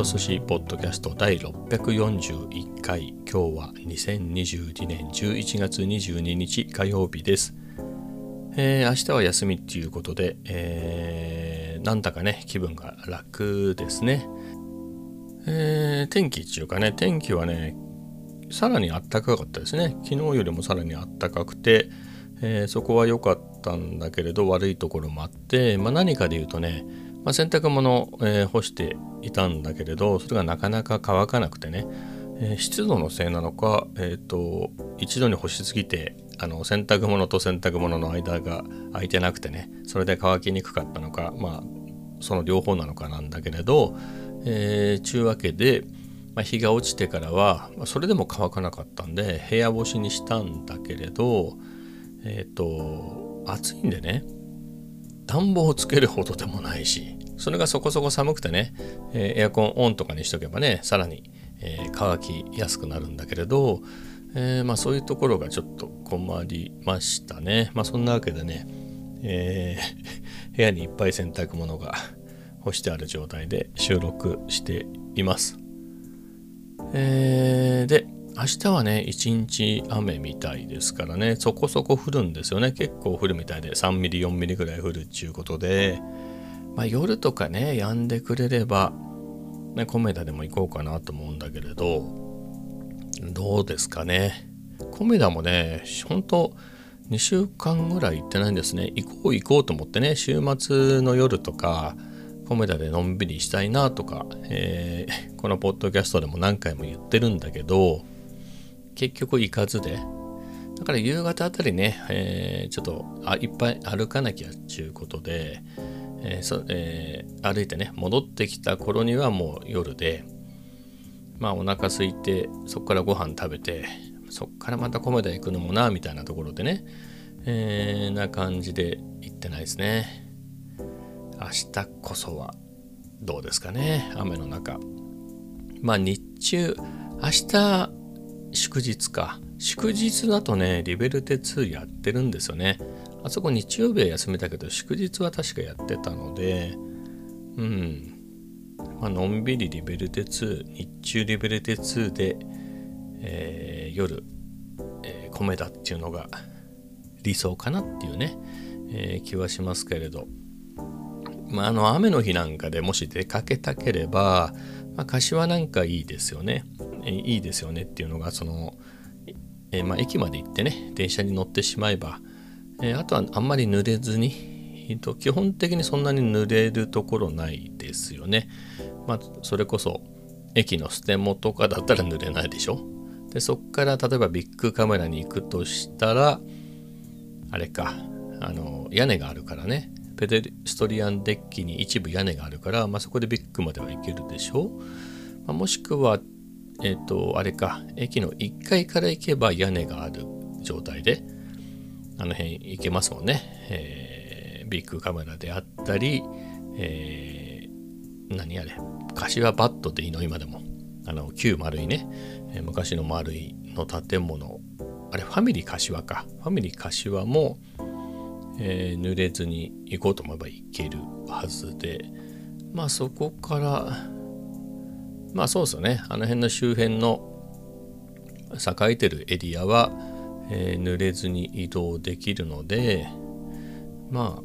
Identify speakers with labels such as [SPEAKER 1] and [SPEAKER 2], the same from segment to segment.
[SPEAKER 1] ト寿司ポッドキャスト第641回。今日は2022年11月22日火曜日です、えー、明日は休みっていうことで、えー、なんだかね気分が楽ですね、えー、天気っていうかね天気はねさらに暖かかったですね。昨日よりもさらに暖かくて、えー、そこは良かったんだけれど悪いところもあって、まあ、何かで言うとねまあ、洗濯物、えー、干していたんだけれどそれがなかなか乾かなくてね、えー、湿度のせいなのか、えーと、一度に干しすぎてあの洗濯物と洗濯物の間が空いてなくてねそれで乾きにくかったのかまあその両方なのかなんだけれど、えー、ちゅうわけで、まあ、日が落ちてからは、まあ、それでも乾かなかったんで部屋干しにしたんだけれどえっ、ー、と暑いんでね暖房をつけるほどでもないしそれがそこそこ寒くてね、えー、エアコンオンとかにしとけばねさらに、えー、乾きやすくなるんだけれど、えー、まあ、そういうところがちょっと困りましたね。まあそんなわけでね、え 部屋にいっぱい洗濯物が 干してある状態で収録しています、えで明日はね、一日雨みたいですからね、そこそこ降るんですよね。結構降るみたいで、3ミリ、4ミリぐらい降るっていうことで、まあ、夜とかね、止んでくれれば、ね、コメダでも行こうかなと思うんだけれど、どうですかね。コメダもね、本当2週間ぐらい行ってないんですね。行こう行こうと思ってね、週末の夜とか、コメダでのんびりしたいなとか、えー、このポッドキャストでも何回も言ってるんだけど、結局行かずで、だから夕方あたりね、えー、ちょっとあいっぱい歩かなきゃっていうことで、えーそえー、歩いてね、戻ってきた頃にはもう夜で、まあお腹空いて、そこからご飯食べて、そこからまた米田行くのもな、みたいなところでね、えー、な感じで行ってないですね。明日こそはどうですかね、雨の中。まあ日中、明日祝日か。祝日だとね、リベルテ2やってるんですよね。あそこ日曜日は休みだけど、祝日は確かやってたので、うん。まあのんびりリベルテ2、日中リベルテ2で、えー、夜、えー、米だっていうのが理想かなっていうね、えー、気はしますけれど。まあ、あの雨の日なんかでもし出かけたければ、まあ、柏なんかいいですよね。いいですよねっていうのがその、え、まあ、駅まで行ってね電車に乗ってしまえば、え、あとはあんまり濡れずに、えー、と基本的にそんなに濡れるところないですよね。まあ、それこそ駅のステモとかだったら濡れないでしょ。でそっから例えばビッグカメラに行くとしたらあれかあの屋根があるからねペデストリアンデッキに一部屋根があるから、まあ、そこでビッグまでは行けるでしょう、まあ、もしくはえっ、ー、と、あれか、駅の1階から行けば屋根がある状態で、あの辺行けますもんね。えー、ビッグカメラであったり、えー、何あれ、柏バットでいいの？今でも。あの、旧丸いね、えー、昔の丸いの建物、あれ、ファミリー柏か。ファミリー柏も、えー、濡れずに行こうと思えば行けるはずで、まあそこから、まあそうですよね。あの辺の周辺の栄えてるエリアは、えー、濡れずに移動できるのでまあ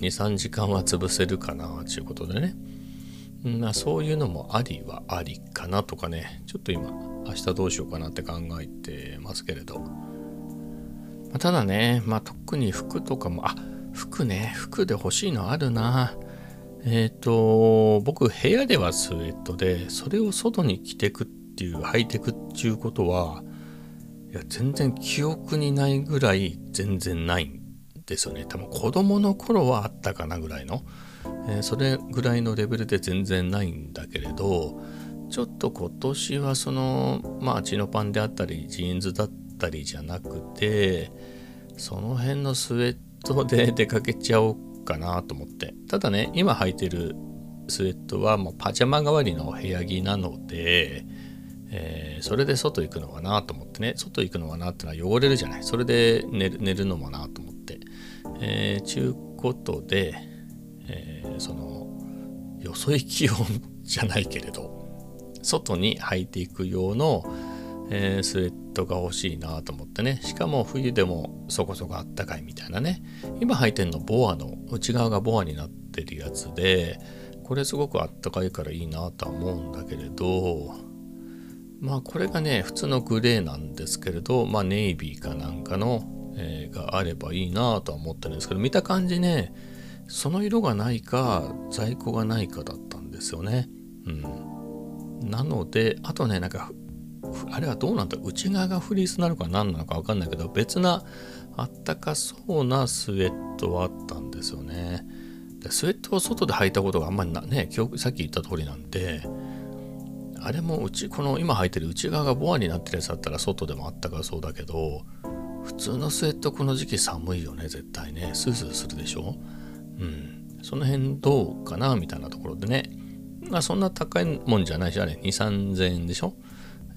[SPEAKER 1] 23時間は潰せるかなということでね、まあ、そういうのもありはありかなとかね。ちょっと今明日どうしようかなって考えてますけれど、まあ、ただね、まあ、特に服とかもあ服ね服で欲しいのあるな。えっ、ー、と、僕、部屋ではスウェットで、それを外に着てくっていう、履いてくっていうことは、いや、全然記憶にないぐらい全然ないんですよね。多分子供の頃はあったかなぐらいの、えー、それぐらいのレベルで全然ないんだけれど、ちょっと今年はその、まあ、チノパンであったり、ジーンズだったりじゃなくて、その辺のスウェットで出かけちゃおうかなと思って。ただね今履いてるスウェットはもうパジャマ代わりの部屋着なので、えー、それで外行くのかなと思ってね。外行くのかなってのは汚れるじゃない。それで寝る寝るのもなと思って。えー、ちゅうことで、えー、そのよそ行き用じゃないけれど外に履いていく用の、えー、スウェットが欲しいなと思ってね。しかも冬でもそこそこあったかいみたいなね。今履いてんのボアの内側がボアになってるやつでこれすごくあったかいからいいなとは思うんだけれどまあこれがね普通のグレーなんですけれどまあネイビーかなんかの、えー、があればいいなとは思ってるんですけど見た感じねその色がないか在庫がないかだったんですよね。うん、なのであとねなんかあれはどうなんだ内側がフリースなのか何なのか分かんないけど別なあったかそうなスウェットはあったんですよね。でスウェットを外で履いたことがあんまりなねさっき言った通りなんであれもうちこの今履いてる内側がボアになってるやつだったら外でもあったかそうだけど普通のスウェットこの時期寒いよね絶対ね。スースーするでしょ？うん。その辺どうかなみたいなところでね。まあそんな高いもんじゃないしあれ2 3 0 0 0円でしょ？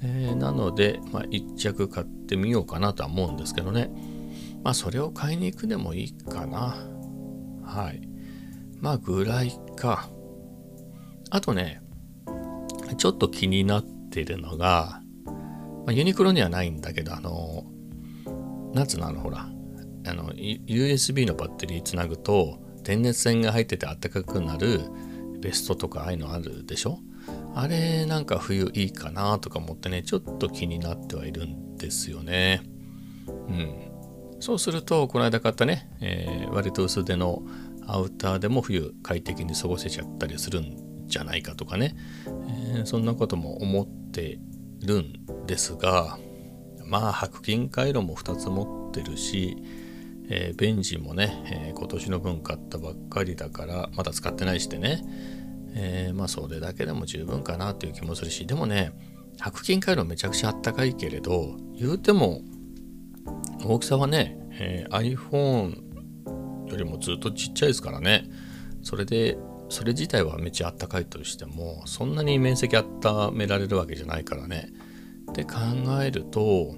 [SPEAKER 1] えー、なので、まあ、1着買ってみようかなとは思うんですけどね。まあ、それを買いに行くでもいいかな。はい。まあ、ぐらいか。あとね、ちょっと気になってるのが、まあ、ユニクロにはないんだけど、あの、なの、あの、ほら、あの、USB のバッテリーつなぐと、電熱線が入っててあったかくなるベストとかああいうのあるでしょ？あれなんか冬いいかなとか思ってねちょっと気になってはいるんですよね。うん。そうするとこの間買ったね、えー、割と薄手のアウターでも冬快適に過ごせちゃったりするんじゃないかとかね、えー、そんなことも思ってるんですがまあ白金回路も2つ持ってるし、えー、ベンジンもね、えー、今年の分買ったばっかりだからまだ使ってないしてね、えー、まあそれだけでも十分かなっていう気もするしでもね白金回路めちゃくちゃあったかいけれど言うても大きさはね、えー、iPhone よりもずっとちっちゃいですからね。それでそれ自体はめっちゃあったかいとしてもそんなに面積温められるわけじゃないからね。って考えると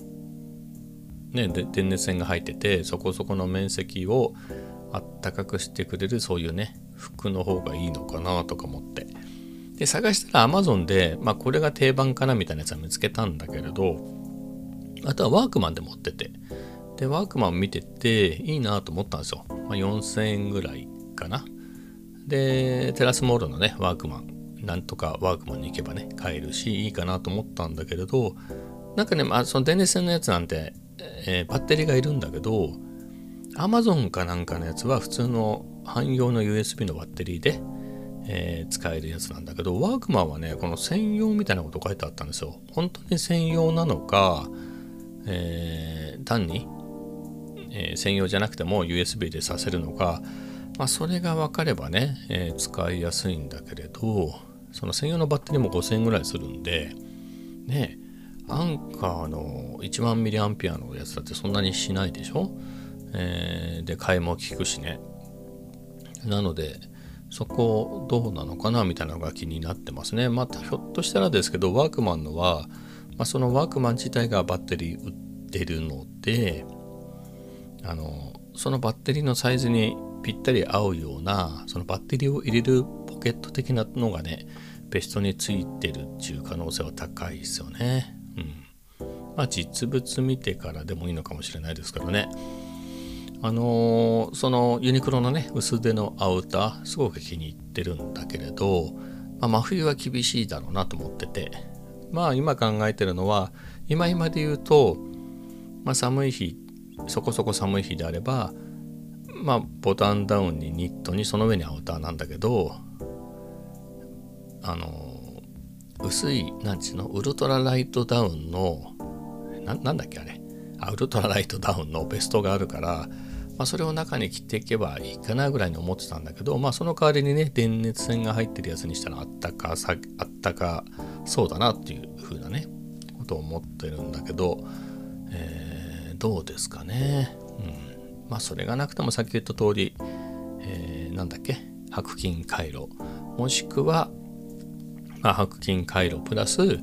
[SPEAKER 1] ね電熱線が入っててそこそこの面積をあったかくしてくれるそういうね服の方がいいのかなとか思って。で探したら Amazon で、まあ、これが定番かなみたいなやつは見つけたんだけれどあとはワークマンで持ってて。でワークマン見てていいなと思ったんですよ、まあ、4000円ぐらいかな。でテラスモールのねワークマンなんとかワークマンに行けばね買えるしいいかなと思ったんだけれどなんかね、まあ、その電熱線のやつなんて、えー、バッテリーがいるんだけど Amazon かなんかのやつは普通の汎用の USB のバッテリーで、えー、使えるやつなんだけど、ワークマンはね、この専用みたいなこと書いてあったんですよ。本当に専用なのか、えー、単に、えー、専用じゃなくても USB でさせるのか、まあ、それが分かればね、え使いやすいんだけれど、その専用のバッテリーも5000円ぐらいするんで、ね、アンカーの1万ミリアンピアのやつだってそんなにしないでしょ？えー、で、買いも効くしね。なので、そこどうなのかなみたいなのが気になってますね。またひょっとしたらですけど、ワークマンのは、まあ、そのワークマン自体がバッテリー売ってるので、あの、そのバッテリーのサイズにぴったり合うような、そのバッテリーを入れるポケット的なのがね、ベストについてるっていう可能性は高いですよね。うん。まあ実物見てからでもいいのかもしれないですからね。あのー、そのユニクロのね薄手のアウターすごく気に入ってるんだけれど、まあ、真冬は厳しいだろうなと思ってて。まあ今考えてるのは今今で言うと、まあ、寒い日そこそこ寒い日であればまあボタンダウンにニットにその上にアウターなんだけどあのー、薄いなんちゅうの？ウルトラライトダウンのなんだっけあれ？ウルトラライトダウンのベストがあるからまあ、それを中に着ていけばいいかなぐらいに思ってたんだけど、まあ、その代わりにね電熱線が入ってるやつにしたらあったかさあったかそうだなっていう風なねことを思ってるんだけど、えー、どうですかね、うん、まあそれがなくてもさっき言った通り、えー、なんだっけ白金回路。もしくは、まあ、白金回路プラス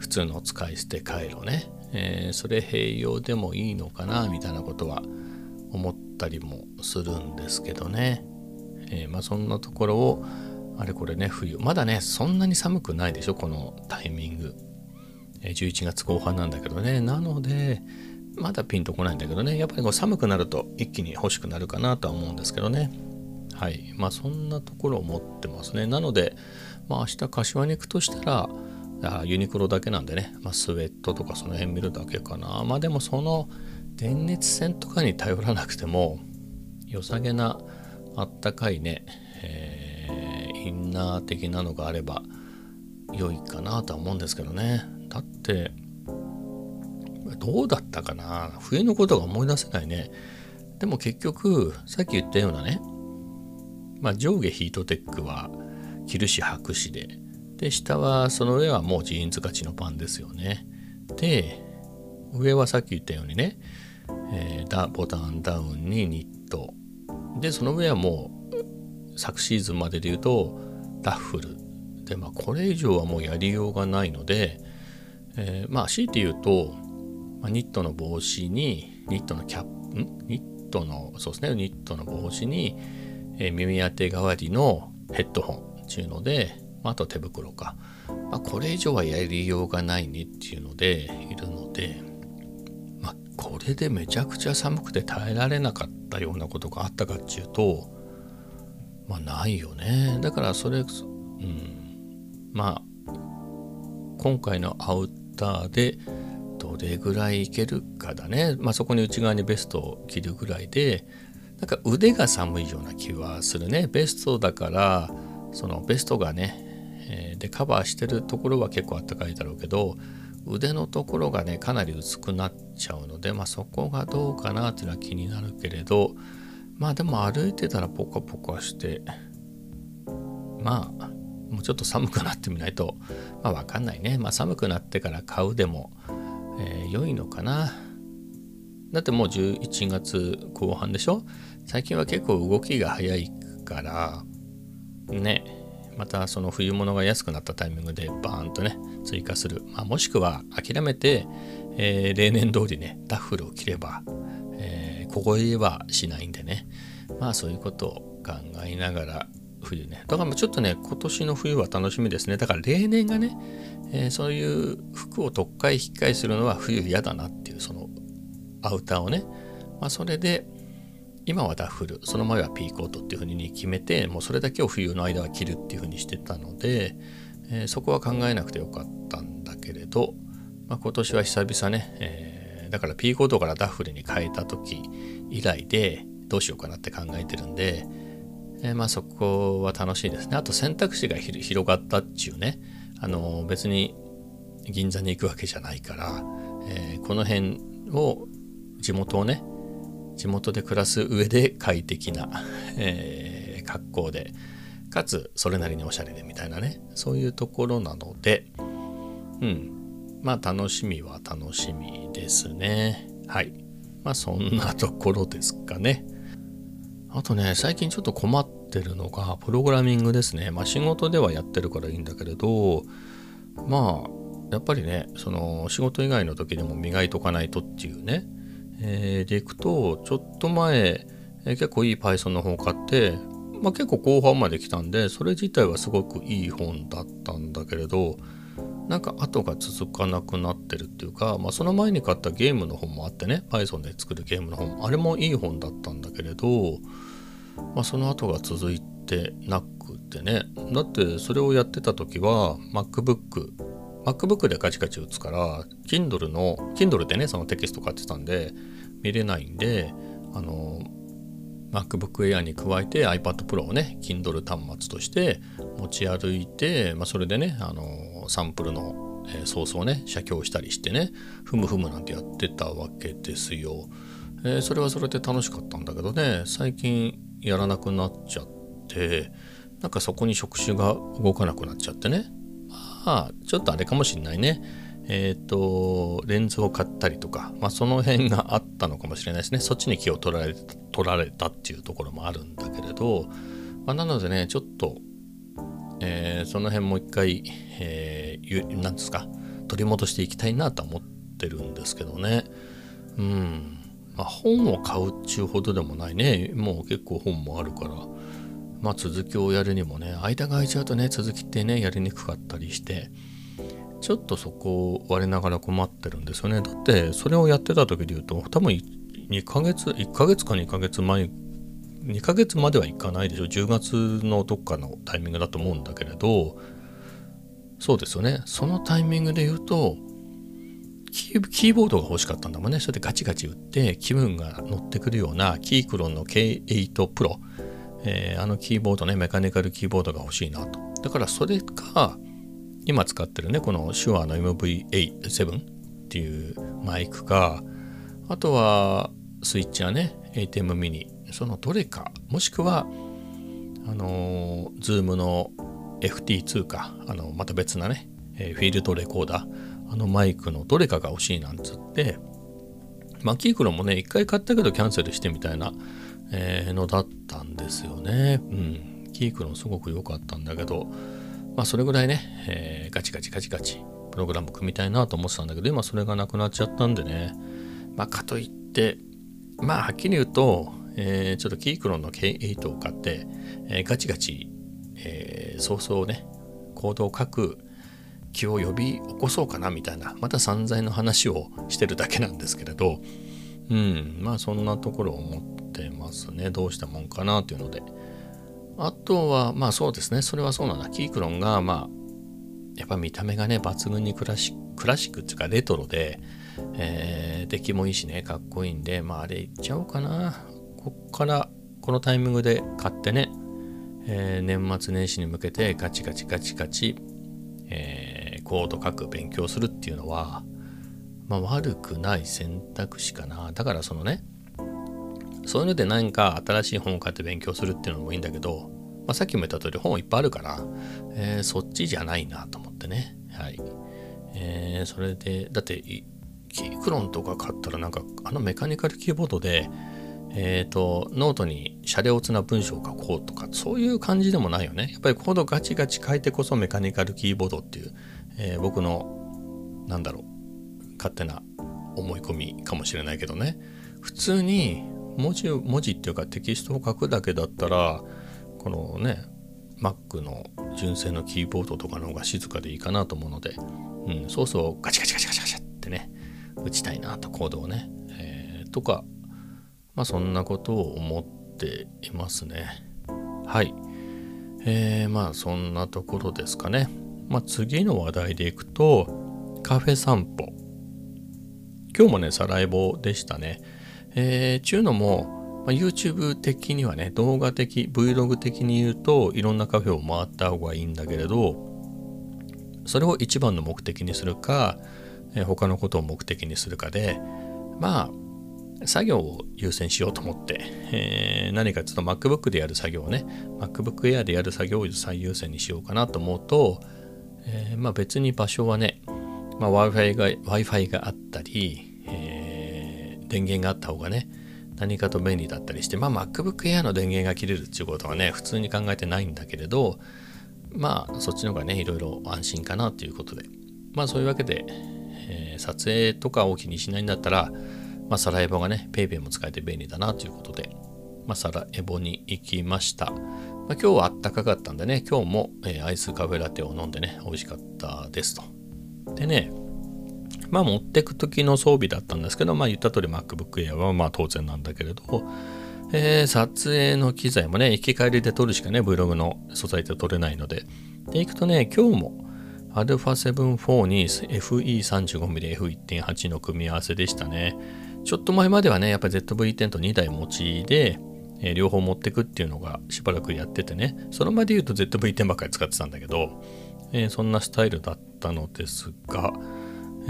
[SPEAKER 1] 普通の使い捨て回路ね、えー、それ併用でもいいのかなみたいなことは思ったりもするんですけどね、えー、まあ、そんなところをあれこれね冬。まだねそんなに寒くないでしょこのタイミング。11月後半なんだけどね。なのでまだピンとこないんだけどね。やっぱりこう寒くなると一気に欲しくなるかなとは思うんですけどね。はい。まあそんなところを持ってますね。なのでまあ明日柏に行くとしたらユニクロだけなんでね、まあ、スウェットとかその辺見るだけかな。まあでもその電熱線とかに頼らなくても良さげなあったかいね、えー、インナー的なのがあれば良いかなとは思うんですけどね。だってどうだったかな？冬のことが思い出せないね。でも結局さっき言ったようなねまあ上下ヒートテックは着るし履くしで。で下はその上はもうジーンズ勝ちのパンですよね。で上はさっき言ったようにね、えー、ボタンダウンにニット。でその上はもう昨シーズンまでで言うとダッフル。でまあこれ以上はもうやりようがないので、えー、まあ強いて言うと、まあ、ニットの帽子にニットのキャップニットのそうですね。ニットの帽子に、えー、耳当て代わりのヘッドホンっていうのでまあと手袋か、まあ、これ以上はやりようがないねっていうのでいるので、これでめちゃくちゃ寒くて耐えられなかったようなことがあったかっていうとまあないよね。だからそれうん。まあ今回のアウターでどれぐらいいけるかだね。まあそこに内側にベストを着るぐらいでなんか腕が寒いような気はするね。ベストだからそのベストがねえー、でカバーしてるところは結構あったかいだろうけど腕のところがねかなり薄くなっちゃうので、まあ、そこがどうかなっていうのは気になるけれどまあでも歩いてたらポカポカしてまあもうちょっと寒くなってみないとまあ分かんないね、まあ、寒くなってから買うでも、えー、良いのかな。だってもう11月後半でしょ？最近は結構動きが早いからね。またその冬物が安くなったタイミングでバーンとね追加する、まあ、もしくは諦めて、えー、例年通りねダッフルを着れば、えー、凍えはしないんでね。まあそういうことを考えながら冬ね。だからちょっとね今年の冬は楽しみですね。だから例年がね、えー、そういう服を特会引き換えするのは冬嫌だなっていうそのアウターをね、まあ、それで今はダッフルその前はピーコートっていう風に決めてもうそれだけを冬の間は着るっていう風にしてたので、えー、そこは考えなくてよかったんだけれど、まあ、今年は久々ね、えー、だからピーコートからダッフルに変えた時以来でどうしようかなって考えてるんで、えー、まあそこは楽しいですね。あと選択肢が広がったっちゅうね。あの別に銀座に行くわけじゃないから、えこの辺を地元をね地元で暮らす上で快適な、えー、格好でかつそれなりにおしゃれでみたいなね。そういうところなのでうん。まあ楽しみは楽しみですね。はい。まあそんなところですかね。あとね最近ちょっと困ってるのがプログラミングですね。まあ仕事ではやってるからいいんだけれどまあやっぱりねその仕事以外の時でも磨いとかないとっていうね。えー、でいくとちょっと前、えー、結構いい Python の本を買って、まあ、結構後半まで来たんでそれ自体はすごくいい本だったんだけれどなんか後が続かなくなってるっていうか、まあ、その前に買ったゲームの本もあってね Python で作るゲームの本あれもいい本だったんだけれど、まあ、その後が続いてなくてね。だってそれをやってた時は MacBook MacBook でカチカチ打つから Kindle の Kindle でねそのテキスト買ってたんで見れないんであの MacBook Air に加えて iPad Pro をね Kindle 端末として持ち歩いて、まあ、それでねあのサンプルの、えー、ソースをね写経したりしてねふむふむなんてやってたわけですよ、えー、それはそれで楽しかったんだけどね最近やらなくなっちゃってなんかそこに触手が動かなくなっちゃってね。まあちょっとあれかもしんないねえっ、ー、と、レンズを買ったりとか、まあ、その辺があったのかもしれないですね。そっちに気を取られ取られたっていうところもあるんだけれど、まあ、なのでね、ちょっと、えー、その辺もう一回、えー、なんですか、取り戻していきたいなと思ってるんですけどね。うん。まあ、本を買うっちゅうほどでもないね。もう結構本もあるから。まあ続きをやるにもね間が空いちゃうとね続きってねやりにくかったりしてちょっとそこを我ながら困ってるんですよね。だってそれをやってた時で言うと多分2ヶ月1ヶ月か2ヶ月前2ヶ月まではいかないでしょ。10月のどっかのタイミングだと思うんだけれどそうですよね。そのタイミングで言うとキーボードが欲しかったんだもんね。それでガチガチ打って気分が乗ってくるようなキークロンの K8 Pro、えー、あのキーボードね、メカニカルキーボードが欲しいなと。だからそれか、今使ってるね、この手話の MV7 っていうマイクか、あとはスイッチはね、ATEM ミニ、そのどれか、もしくは、あのー、 Zoom の FT2 か、あの、また別なね、え、フィールドレコーダー、あのマイクのどれかが欲しいなんつってまあ Keychron もね一回買ったけどキャンセルしてみたいな、えー、のだったんですよね。うん。 Keychron すごく良かったんだけどまあそれぐらいね、えー、ガチガチガチガチプログラム組みたいなと思ってたんだけど今それがなくなっちゃったんでね。まあかといってまあはっきり言うと、えー、ちょっとキークロンの K8 を買って、えー、ガチガチ、えー、早々ねコードを書く気を呼び起こそうかなみたいなまた散財の話をしてるだけなんですけれどうん。まあそんなところを思ってますね。どうしたもんかなというので。あとはまあそうですね。それはそうなんだ。キークロンがまあやっぱ見た目がね抜群にクラシクラシックっていうかレトロで、えー、出来もいいしね。かっこいいんでまああれいっちゃおうかな。こっからこのタイミングで買ってね、えー、年末年始に向けてガチガチガチガチ、えーコード書く勉強するっていうのは、まあ、悪くない選択肢かな。だからそのねそういうので何か新しい本を買って勉強するっていうのもいいんだけど、まあ、さっきも言った通り本いっぱいあるから、えー、そっちじゃないなと思ってね。はい、えー、それでだって Keychron とか買ったらなんかあのメカニカルキーボードでえっ、ー、と、ノートにシャレオツな文章を書こうとか、そういう感じでもないよね。やっぱりコードガチガチ書いてこそメカニカルキーボードっていう、えー、僕のなんだろう勝手な思い込みかもしれないけどね。普通に文字文字っていうかテキストを書くだけだったらこのね Mac の純正のキーボードとかの方が静かでいいかなと思うので、うん、そうそうガチガチガチガチガチってね打ちたいなとコードをね、えー、とかまあそんなことを思っていますね。はい。えー、まあそんなところですかね。まあ、次の話題でいくとカフェ散歩。今日もねサラエボでしたね。えー、ちゅうのも、まあ、YouTube 的にはね動画的 Vlog 的に言うといろんなカフェを回った方がいいんだけれどそれを一番の目的にするか、えー、他のことを目的にするかでまあ作業を優先しようと思って、えー、何かちょっと MacBook でやる作業をね MacBook Air でやる作業を最優先にしようかなと思うとえー、まあ、別に場所はね、まあ、Wi-Fi が Wi-Fi があったり、電源があった方がね何かと便利だったりして、まあ、MacBook Air の電源が切れるっていうことはね普通に考えてないんだけれどまあそっちの方がねいろいろ安心かなということでまあそういうわけで、えー、撮影とかを気にしないんだったら、まあ、サラエボがね PayPay も使えて便利だなということで、まあ、サラエボに行きました。まあ、今日はあったかかったんでね、今日も、えー、アイスカフェラテを飲んでね、美味しかったですと。でね、まあ持ってく時の装備だったんですけど、まあ言った通り MacBook Air はまあ当然なんだけれど、えー、撮影の機材もね、行き帰りで撮るしかね、Vlog の素材で撮れないので。で、行くとね、今日も α7-4 に FE35mm F1.8 の組み合わせでしたね。ちょっと前まではね、やっぱり ZV-10 と2台持ちで、えー、両方持ってくっていうのがしばらくやっててね、その場で言うと ZV-10 ばっかり使ってたんだけど、えー、そんなスタイルだったのですが、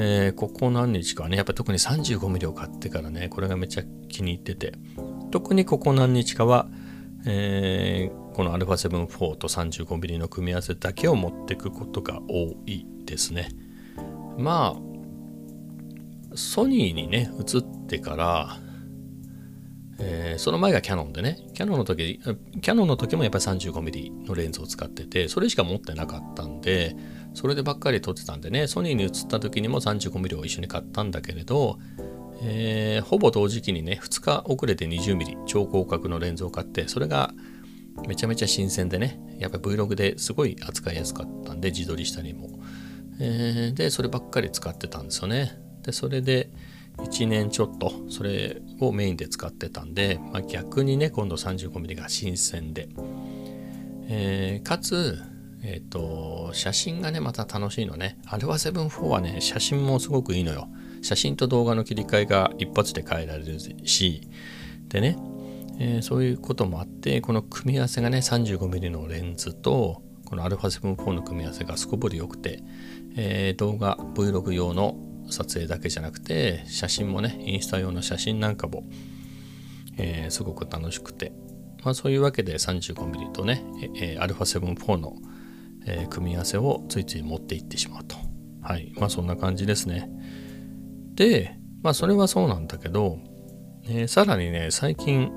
[SPEAKER 1] えー、ここ何日かね、やっぱ特に 35mm を買ってからね、これがめっちゃ気に入ってて、特にここ何日かは、えー、この α7-4 と 35mm の組み合わせだけを持っていくことが多いですね。まあ、ソニーにね、移ってから、えー、その前がキャノンでね、キャノンの時、キャノンの時もやっぱり 35mm のレンズを使ってて、それしか持ってなかったんで、それでばっかり撮ってたんでね、ソニーに移った時にも 35mm を一緒に買ったんだけれど、えー、ほぼ同時期にね、2日遅れて 20mm 超広角のレンズを買って、それが、めちゃめちゃ新鮮でねやっぱり Vlog ですごい扱いやすかったんで自撮りしたりも、えー、でそればっかり使ってたんですよね。でそれで1年ちょっとそれをメインで使ってたんで、まあ、逆にね今度 35mm が新鮮で、えー、かつえっ、ー、と、写真がね、また楽しいのね。アルファ7-4はね、写真もすごくいいのよ。写真と動画の切り替えが一発で変えられるし、でね、えー、そういうこともあって、この組み合わせがね、35mm のレンズと、このアルファ7-4の組み合わせがすこぶり良くて、えー、動画 Vlog 用の撮影だけじゃなくて、写真もね、インスタ用の写真なんかも、えー、すごく楽しくて、まあそういうわけで 35mm とね、えファ7-4のえー、組み合わせをついつい持っていってしまうと。はい。まあそんな感じですね。でまあそれはそうなんだけど、えー、さらにね最近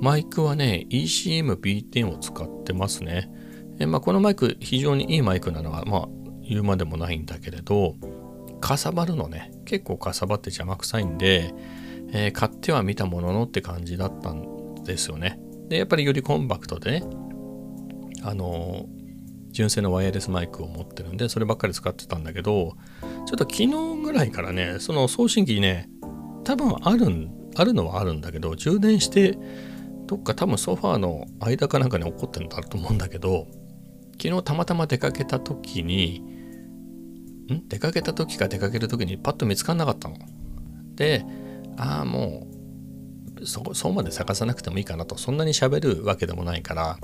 [SPEAKER 1] マイクはね ECM-B10 を使ってますね、えー、まあ、このマイク非常にいいマイクなのはまあ言うまでもないんだけれどかさばるのね。結構かさばって邪魔くさいんで、えー、買ってはみたもののって感じだったんですよね。でやっぱりよりコンパクトでねあの純正のワイヤレスマイクを持ってるんでそればっかり使ってたんだけどちょっと昨日ぐらいからねその送信機ね多分あるんあるのはあるんだけど充電してどっか多分ソファーの間かなんかに起こってるんだと思うんだけど昨日たまたま出かけた時にん？出かけた時か出かける時にパッと見つかんなかったの。で、ああ、もう、そ、そうまで探さなくてもいいかなと。そんなに喋るわけでもないから、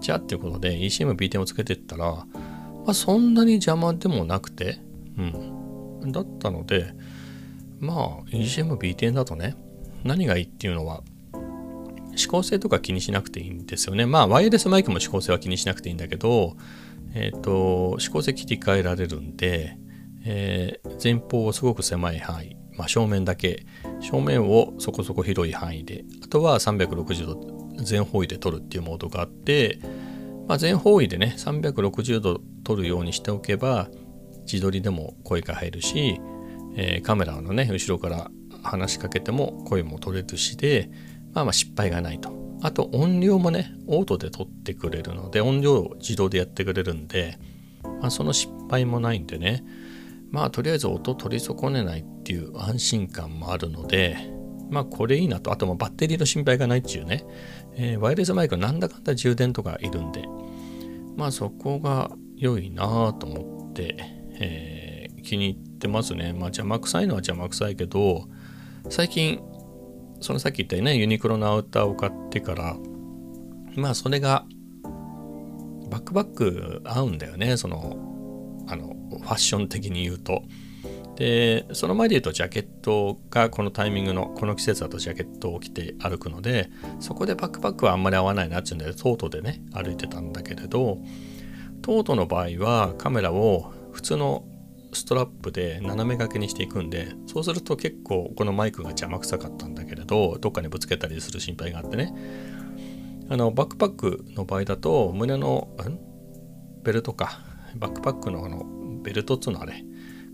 [SPEAKER 1] じゃあっていうことで ECM、BTM をつけてったら、まあ、そんなに邪魔でもなくて、うん。だったので、まあ、ECM、BTM だとね、何がいいっていうのは、指向性とか気にしなくていいんですよね。まあ、ワイヤレスマイクも指向性は気にしなくていいんだけど、えっ、ー、と、指向性切り替えられるんで、えー、前方をすごく狭い範囲、まあ、正面だけ、正面をそこそこ広い範囲で、あとは360度全方位で撮るっていうモードがあって、まあ、全方位でね、360度撮るようにしておけば、自撮りでも声が入るし、えー、カメラのね、後ろから話しかけても声も取れるしで、まあまあ失敗がないと。あと音量もね、オートで取ってくれるので、音量を自動でやってくれるんで、まあ、その失敗もないんでね、まあとりあえず音取り損ねないっていう安心感もあるので、まあこれいいなと、あともバッテリーの心配がないっていうね、えー、ワイヤレスマイクはなんだかんだ充電とかいるんで、まあそこが良いなと思って、えー、気に入ってますね。まあ邪魔くさいのは邪魔くさいけど、最近そのさっき言ったよねユニクロのアウターを買ってからまあそれがバックバック合うんだよねそのあのファッション的に言うとでその前で言うとジャケットがこのタイミングのこの季節だとジャケットを着て歩くのでそこでバックパックはあんまり合わないなっていうんでトートでね歩いてたんだけれどトートの場合はカメラを普通のストラップで斜め掛けにしていくんでそうすると結構このマイクが邪魔くさかったんだけれどどっかにぶつけたりする心配があってね。あのバックパックの場合だと胸のベルトか。バックパックのあのベルトっつうのあれ。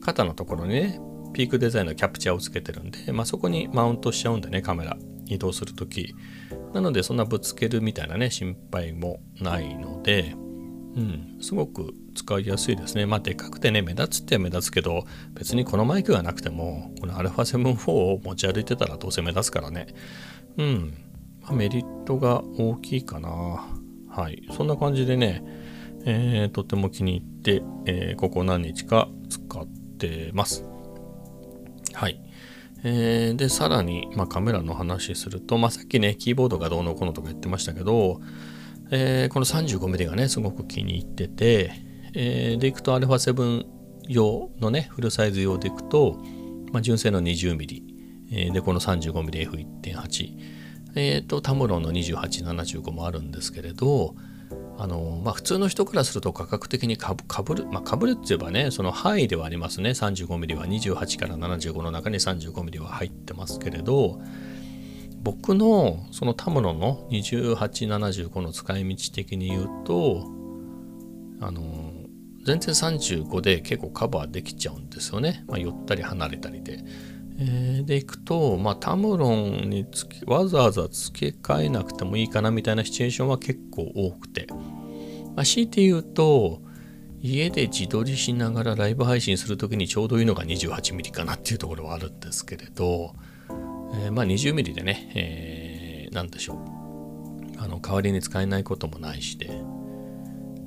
[SPEAKER 1] 肩のところにねピークデザインのキャプチャーをつけてるんで、まあ、そこにマウントしちゃうんでねカメラ移動するときなのでそんなぶつけるみたいなね心配もないのでうん、すごく使いやすいですね。まあ、でかくてね、目立つって目立つけど、別にこのマイクがなくても、この α7-4 を持ち歩いてたらどうせ目立つからね。うん。まあ、メリットが大きいかな。はい。そんな感じでね、えー、とても気に入って、えー、ここ何日か使ってます。はい。えー、で、さらに、まあ、カメラの話すると、まあ、さっきね、キーボードがどうのこうのとか言ってましたけど、えー、この 35mm がね、すごく気に入ってて、えー、でいくと α7 用のね、フルサイズ用でいくと、まあ、純正の 20mm、えー、で、この 35mmF1.8、えっ、ー、と、タムロンの2875もあるんですけれど、あのまあ、普通の人からすると価格的にかぶかぶる、まあ、かぶるって言えばね、その範囲ではありますね。35mm は28から75の中に 35mm は入ってますけれど、僕のそのタムロンの2875の使い道的に言うとあの全然35で結構カバーできちゃうんですよね、まあ、寄ったり離れたりで、え、でいくと、まあ、タムロンにつけわざわざ付け替えなくてもいいかなみたいなシチュエーションは結構多くて、まあ、強いて言うと家で自撮りしながらライブ配信する時にちょうどいいのが 28mm かなっていうところはあるんですけれど、えー、まあ 20mm でね、えー、何でしょう。あの代わりに使えないこともないしで。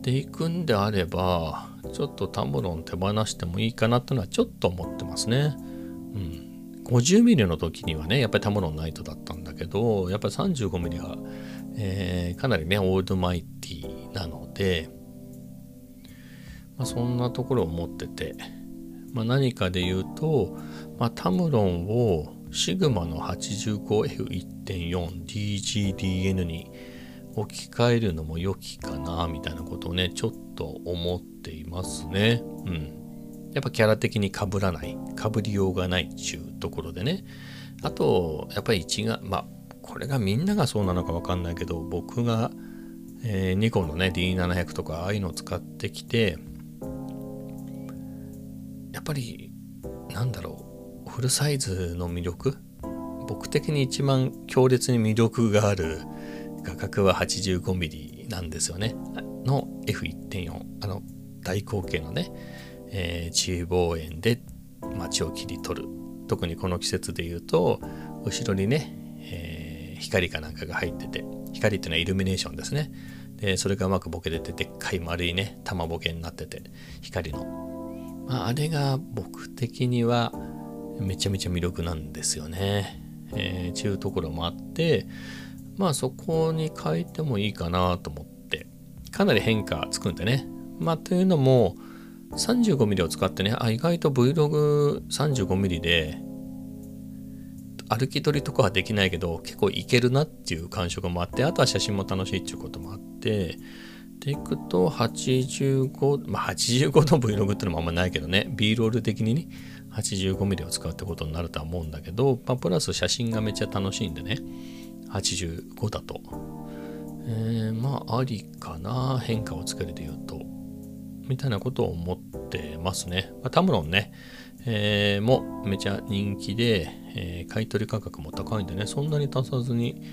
[SPEAKER 1] で行くんであればちょっとタムロン手放してもいいかなってのはちょっと思ってますね。うん、50mm の時にはねやっぱりタムロンナイトだったんだけどやっぱり 35mm が、えー、かなりねオールドマイティなので、まあ、そんなところを持ってて、まあ、何かで言うと、まあ、タムロンをシグマの 85F1.4DGDN に置き換えるのも良きかなみたいなことをねちょっと思っていますね。うん。やっぱキャラ的に被らない被りようがないっちゅうところでね。あとやっぱり一がまあこれがみんながそうなのか分かんないけど僕が、えー、ニコンのね D700 とかああいうのを使ってきてやっぱりなんだろうフルサイズの魅力？僕的に一番強烈に魅力がある画角は 85mm なんですよね。の F1.4 あの大口径のね、えー、中望遠で街を切り取る。特にこの季節で言うと後ろにね、えー、光かなんかが入ってて光っていうのはイルミネーションですね。でそれがうまくボケ出てでっかい丸いね玉ボケになってて光の、まあ、あれが僕的にはめちゃめちゃ魅力なんですよね、えー、ちゅうところもあってまあそこに変えてもいいかなと思って。かなり変化つくんでね。まあというのも 35mm を使ってねあ意外と Vlog35mm で歩き撮りとかはできないけど結構いけるなっていう感触もあってあとは写真も楽しいっていうこともあってでいくと85まあ85の Vlog ってのもあんまないけどね B ロール的にね 85mm を使うってことになるとは思うんだけど、まあ、プラス写真がめっちゃ楽しいんでね85だと。えー、まあ、ありかな。変化をつけるで言うと。みたいなことを思ってますね。まあ、タムロンね、えー、もめちゃ人気で、えー、買取価格も高いんでね、そんなに足さずに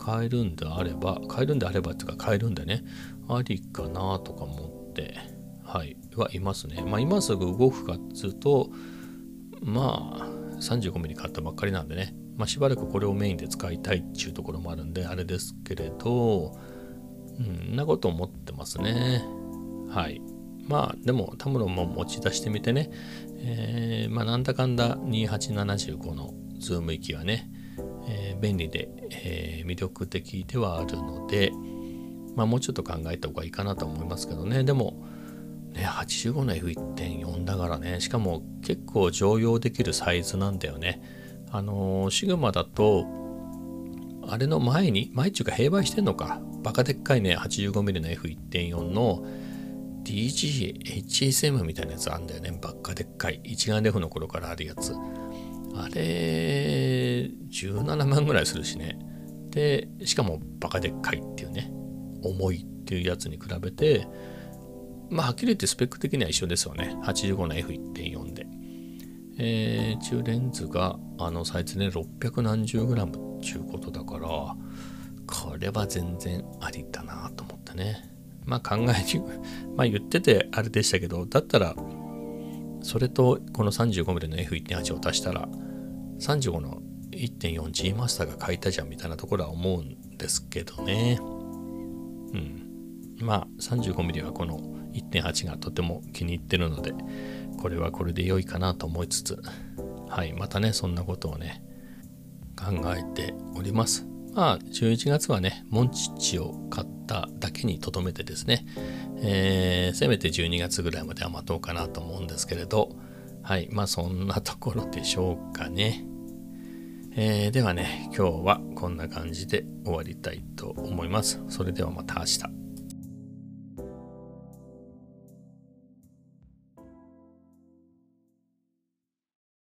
[SPEAKER 1] 買えるんであれば、買えるんであればっていうか買えるんでね、ありかなとか思って、はい、はいますね。まあ今すぐ動くかっつうと、まあ 35mm 買ったばっかりなんでね、まあ、しばらくこれをメインで使いたいっていうところもあるんであれですけれど、うん、なこと思ってますね。はい。まあでもタムロンも持ち出してみてね、えー、まあなんだかんだ2875のズーム域はね、便利で、えー、魅力的ではあるので、まあもうちょっと考えた方がいいかなと思いますけどね。でも、ね、85の F1.4 だからね、しかも結構常用できるサイズなんだよね。あのー、シグマだと、あれの前に、前っていうか併売してんのか。バカでっかいね、85mm の F1.4 の DGHSM みたいなやつあんだよね。バカでっかい。一眼レフの頃からあるやつ。あれ、17万ぐらいするしね。で、しかもバカでっかいっていうね。重いっていうやつに比べて、まあ、はっきり言ってスペック的には一緒ですよね。85の F1.4 で。えー、中レンズがあのサイズで600何十グラムっていうことだからこれは全然ありだなと思ってねまあ考えにまあ言っててあれでしたけどだったらそれとこの 35mm の F1.8 を足したら35の 1.4G マスターが書いたじゃんみたいなところは思うんですけどねうんまあ 35mm はこの1.8がとても気に入ってるのでこれはこれで良いかなと思いつつ、はい、またね、そんなことをね、考えております。まあ、11月はね、モンチッチを買っただけにとどめてですね、えー、せめて12月ぐらいまでは待とうかなと思うんですけれど、はい、まあそんなところでしょうかね。えー、ではね、今日はこんな感じで終わりたいと思います。それではまた明日。